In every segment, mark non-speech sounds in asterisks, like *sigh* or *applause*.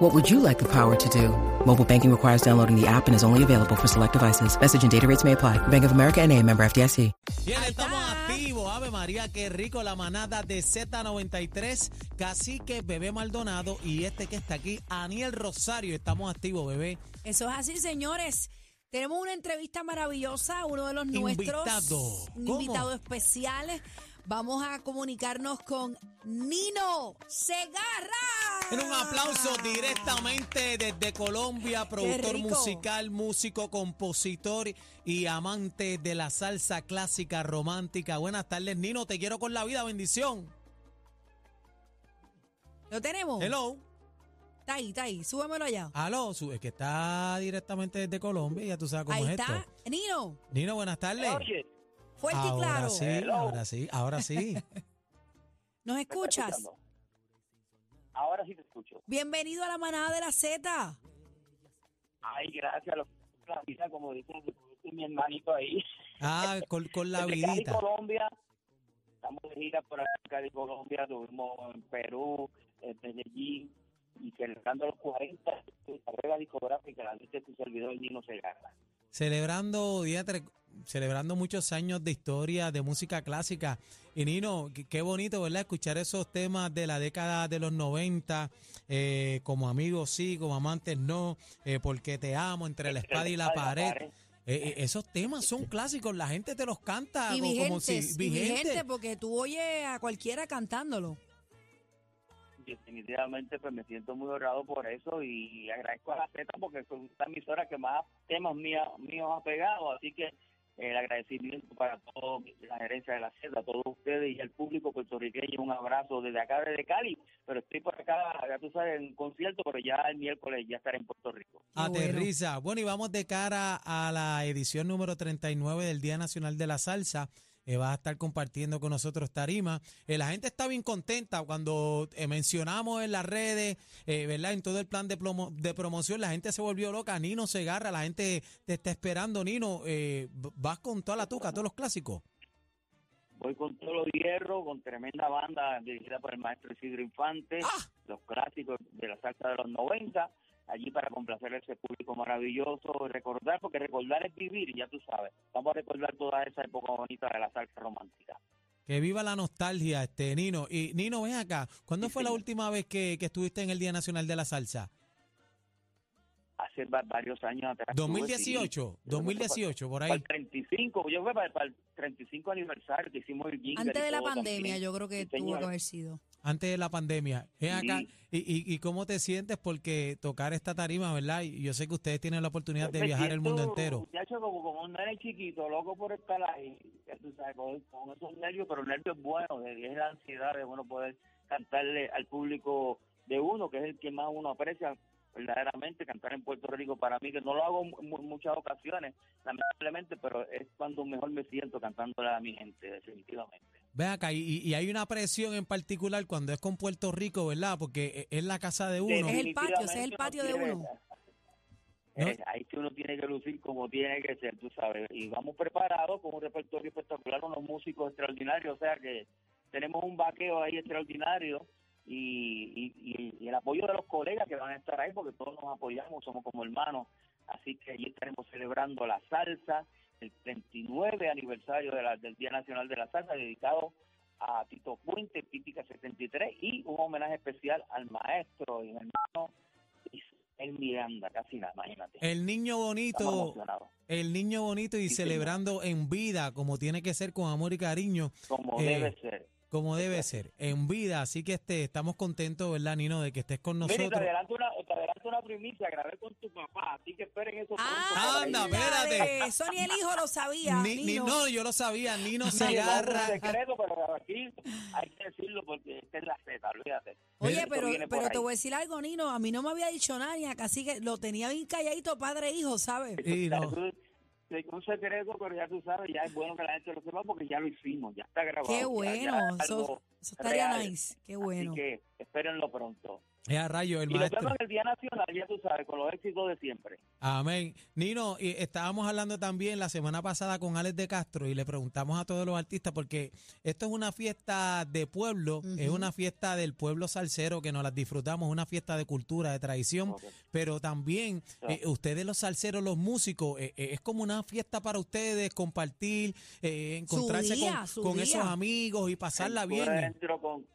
What would you like the power to do? Mobile banking requires downloading the app and is only available for select devices. Message and data rates may apply. Bank of America and a member FDIC. Bien, estamos activos. Ave María, qué rico la manada de Z93. Cacique, Bebé Maldonado y este que está aquí, Aniel Rosario. Estamos activos, bebé. Eso es así, señores. Tenemos una entrevista maravillosa, uno de los nuestros. Invitado. Un ¿Cómo? invitado especial. Vamos a comunicarnos con Nino Segarra. En un aplauso directamente desde Colombia, productor musical, músico, compositor y amante de la salsa clásica romántica. Buenas tardes, Nino. Te quiero con la vida, bendición. ¿Lo tenemos? Hello. Está ahí, está ahí. Súbemelo allá. Aló, es que está directamente desde Colombia, ya tú sabes cómo Ahí es está. esto. Nino, Nino, buenas tardes. Oye, fuerte y ahora claro. sí, ahora sí, ahora sí. *laughs* ¿Nos ¿me estás escuchas? Ahora sí te escucho. Bienvenido a la manada de la Z. Ay, gracias. Lo, la vida, como dice, dice mi hermanito ahí. Ah, con, con la *laughs* Cali, vidita. Colombia. Estamos de gira por acá Cali, Colombia. Estuvimos en Perú, en Medellín. Y celebrando los 40 de la carrera discográfica la de tu servidor Nino Segarra. Celebrando, diatre, celebrando muchos años de historia, de música clásica. Y Nino, qué, bonito, ¿verdad? Escuchar esos temas de la década de los 90, eh, como amigos sí, como amantes no, eh, porque te amo, entre la *laughs* espada y la pared. Eh, eh, esos temas son clásicos, la gente te los canta Y como, como vigentes, si y vigente. vigentes, porque tú oyes a cualquiera cantándolo. Definitivamente pues me siento muy honrado por eso y agradezco a la Z porque es una emisora que más temas míos, míos ha pegado, así que el agradecimiento para toda la gerencia de la Z, a todos ustedes y al público puertorriqueño, un abrazo desde acá, desde Cali, pero estoy por acá, ya tú sabes, en concierto, pero ya el miércoles ya estaré en Puerto Rico. Aterriza. Bueno. y vamos de cara a la edición número 39 del Día Nacional de la Salsa. Eh, vas a estar compartiendo con nosotros tarima. Eh, la gente está bien contenta cuando eh, mencionamos en las redes, eh, ¿verdad? En todo el plan de, plomo- de promoción, la gente se volvió loca. Nino Segarra, la gente te está esperando. Nino, eh, vas con toda la tuca, todos los clásicos. Voy con todos los hierros, con tremenda banda dirigida por el maestro Isidro Infante, ¡Ah! los clásicos de la salsa de los 90, allí para complacer a ese público maravilloso, recordar, porque recordar es vivir, ya tú sabes. Vamos a recordar toda esa época bonita de la salsa romántica. Que viva la nostalgia, este Nino. Y Nino, ven acá. ¿Cuándo Sí, fue la *laughs* última vez que, que estuviste en el Día Nacional de la Salsa? Hace va- varios años atrás. estuve, 2018, sí. 2018, por Para ahí. el 35, yo fui para, para el 35 aniversario que hicimos el Antes de la pandemia, también. yo creo que Sí, tuvo que haber sido. Antes de la pandemia. Ven acá, y, y, y cómo te sientes? Porque tocar esta tarima, ¿verdad? Y yo sé que ustedes tienen la oportunidad de viajar el mundo entero. muchacho, como, como un nene chiquito, loco por estar ahí, tú sabes, con, con esos nervios, pero nervios buenos, de- es la ansiedad de uno poder cantarle al público de uno, que es el que más uno aprecia verdaderamente, cantar en Puerto Rico para mí, que no lo hago en mu- muchas ocasiones, lamentablemente, pero es cuando mejor me siento cantándole a mi gente, definitivamente. Ven acá, y, y hay una presión en particular cuando es con Puerto Rico, ¿verdad? Porque e- es la casa de uno. Es el patio, ese es el patio de uno. ¿No? Eh, ahí sí uno tiene que lucir como tiene que ser, tú sabes. Y vamos preparados con un repertorio espectacular, unos músicos extraordinarios, o sea que tenemos un vaqueo ahí extraordinario y- y el apoyo de los colegas que van a estar ahí porque todos nos apoyamos, somos como hermanos. Así que allí estaremos celebrando la salsa, el 39 aniversario de la- del Día Nacional de la Salsa, dedicado a Tito Puente, Típica 73, y un homenaje especial al maestro y hermano Ismael Miranda, casi nada, imagínate. El niño bonito, el niño bonito y Sí, celebrando en vida, como tiene que ser con amor y cariño, como Eh, debe ser. Como debe ser, en vida. Así que este, estamos contentos, ¿verdad, Nino, de que estés con Mira, te nosotros. adelanto, una, te adelanto una primicia, grabé con tu papá, así que esperen eso Ah. Anda, espérate. de Sonia el hijo lo sabía. Ni, ni- Nino. no, yo lo sabía, Nino Sí, *laughs* Segarra. no, es secreto, pero aquí hay que decirlo porque esta es la Z, olvídate. Oye, pero, pero te voy a decir algo, Nino. A mí no me había dicho nada, ni a casi que lo tenía bien calladito padre e hijo, ¿sabes? Y no. De un secreto, pero ya tú sabes, ya es bueno que la gente lo sepa porque ya lo hicimos, ya está grabado. Qué bueno, ya es eso, eso estaría real. nice, qué bueno. Así que espérenlo pronto. Es a rayo, el Y nos maestro. vemos en el Día Nacional, ya tú sabes, con los éxitos de siempre. Amén. Nino, y estábamos hablando también la semana pasada con Alex de Castro y le preguntamos a todos los artistas porque esto es una fiesta de pueblo, es una fiesta del pueblo salsero que nos las disfrutamos, una fiesta de cultura, de tradición, pero también eh, ustedes los salseros, los músicos, eh, eh, es como una fiesta para ustedes, compartir, eh, encontrarse día, con, esos amigos y pasarla bien. Con,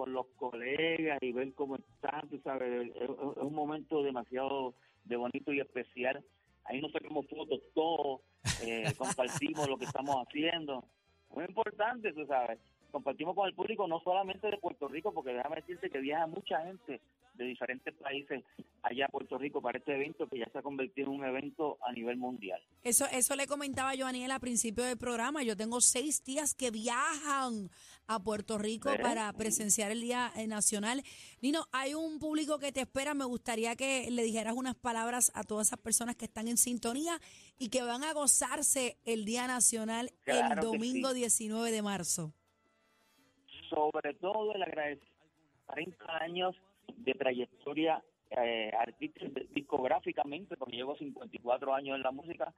con los colegas y ver cómo están, tú sabes, es, un momento demasiado de bonito y especial. Ahí nos sacamos fotos todos, eh, *laughs* compartimos lo que estamos haciendo. Muy importante, tú sabes. Compartimos con el público no solamente de Puerto Rico, porque déjame decirte que viaja mucha gente de diferentes países allá a Puerto Rico para este evento que ya se ha convertido en un evento a nivel mundial. Eso, eso le comentaba yo a Aniel al principio del programa. Yo tengo seis tías que viajan a Puerto Rico para presenciar el Día eh, Nacional. Nino, hay un público que te espera. Me gustaría que le dijeras unas palabras a todas esas personas que están en sintonía y que van a gozarse el Día Nacional el Claro domingo sí. 19 de marzo. sobre todo el agradecimiento 40 años de trayectoria eh, artística discográficamente, porque llevo 54 años en la música,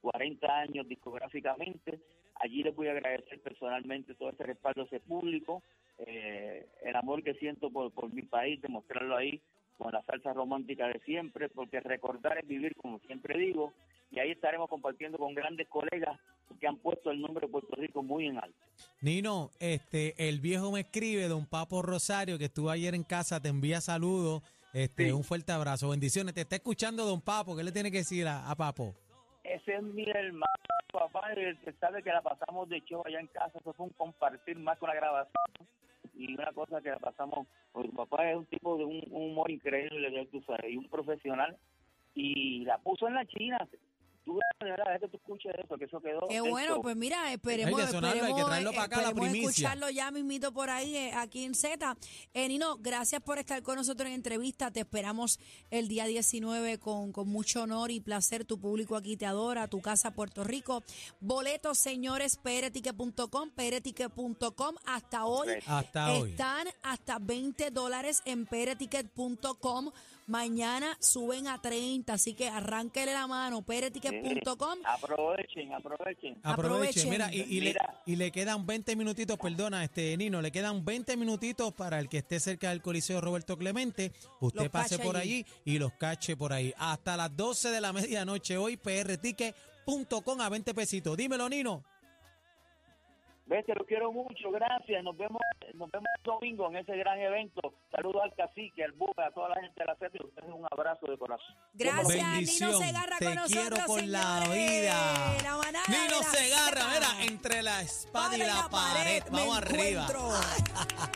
40 años discográficamente. Allí les voy a agradecer personalmente todo ese respaldo a ese público, eh, el amor que siento por, por mi país, demostrarlo ahí con la salsa romántica de siempre, porque recordar es vivir, como siempre digo, y ahí estaremos compartiendo con grandes colegas que han puesto el nombre de Puerto Rico muy en alto. Nino, este, el viejo me escribe, don Papo Rosario, que estuvo ayer en casa, te envía saludos, este, Sí. un fuerte abrazo, bendiciones. Te está escuchando don Papo, ¿qué le tiene que decir a, a Papo? Ese es mi hermano, papá, y el que sabe que la pasamos de show allá en casa, eso fue un compartir más con la grabación y una cosa que la pasamos, porque papá es un tipo de un, un humor increíble, tú sabes, y un profesional, y la puso en la China. Tú, de verdad, es que tú escuches eso, que eso quedó. Qué del bueno, pues mira, esperemos, Hay que sonarlo, hay que esperemos, traerlo para acá, la esperemos primicia. escucharlo ya mismito por ahí, eh, aquí en Z. Eh, Nino, gracias por estar con nosotros en entrevista. Te esperamos el día 19 con, con mucho honor y placer. Tu público aquí te adora, tu casa Puerto Rico. Boletos, señores, peretique.com, peretique.com. Hasta hoy. Hasta hoy. están hasta 20 dólares en pereticket.com. Mañana suben a 30, así que arránquele la mano, pereticket.com. Aprovechen, aprovechen. Aproveche, Aprovechen. mira, y, y le, y le quedan 20 minutitos, perdona, este Nino, le quedan 20 minutitos para el que esté cerca del Coliseo Roberto Clemente. Usted Los pase por allí. allí y los cache por ahí. Hasta las 12 de la *laughs* medianoche hoy, prticket.com a 20 pesitos. Dímelo, Nino. Ves, te lo quiero mucho, gracias. Nos vemos nos vemos el domingo en ese gran evento. Saludos al cacique, al buga, a toda la gente de la a ustedes un abrazo de corazón. Gracias, Bendición. Nino Segarra Te con nosotros, quiero con la vida. La Nino la Segarra, mira, entre la espada y la pared. Vamos arriba. *laughs*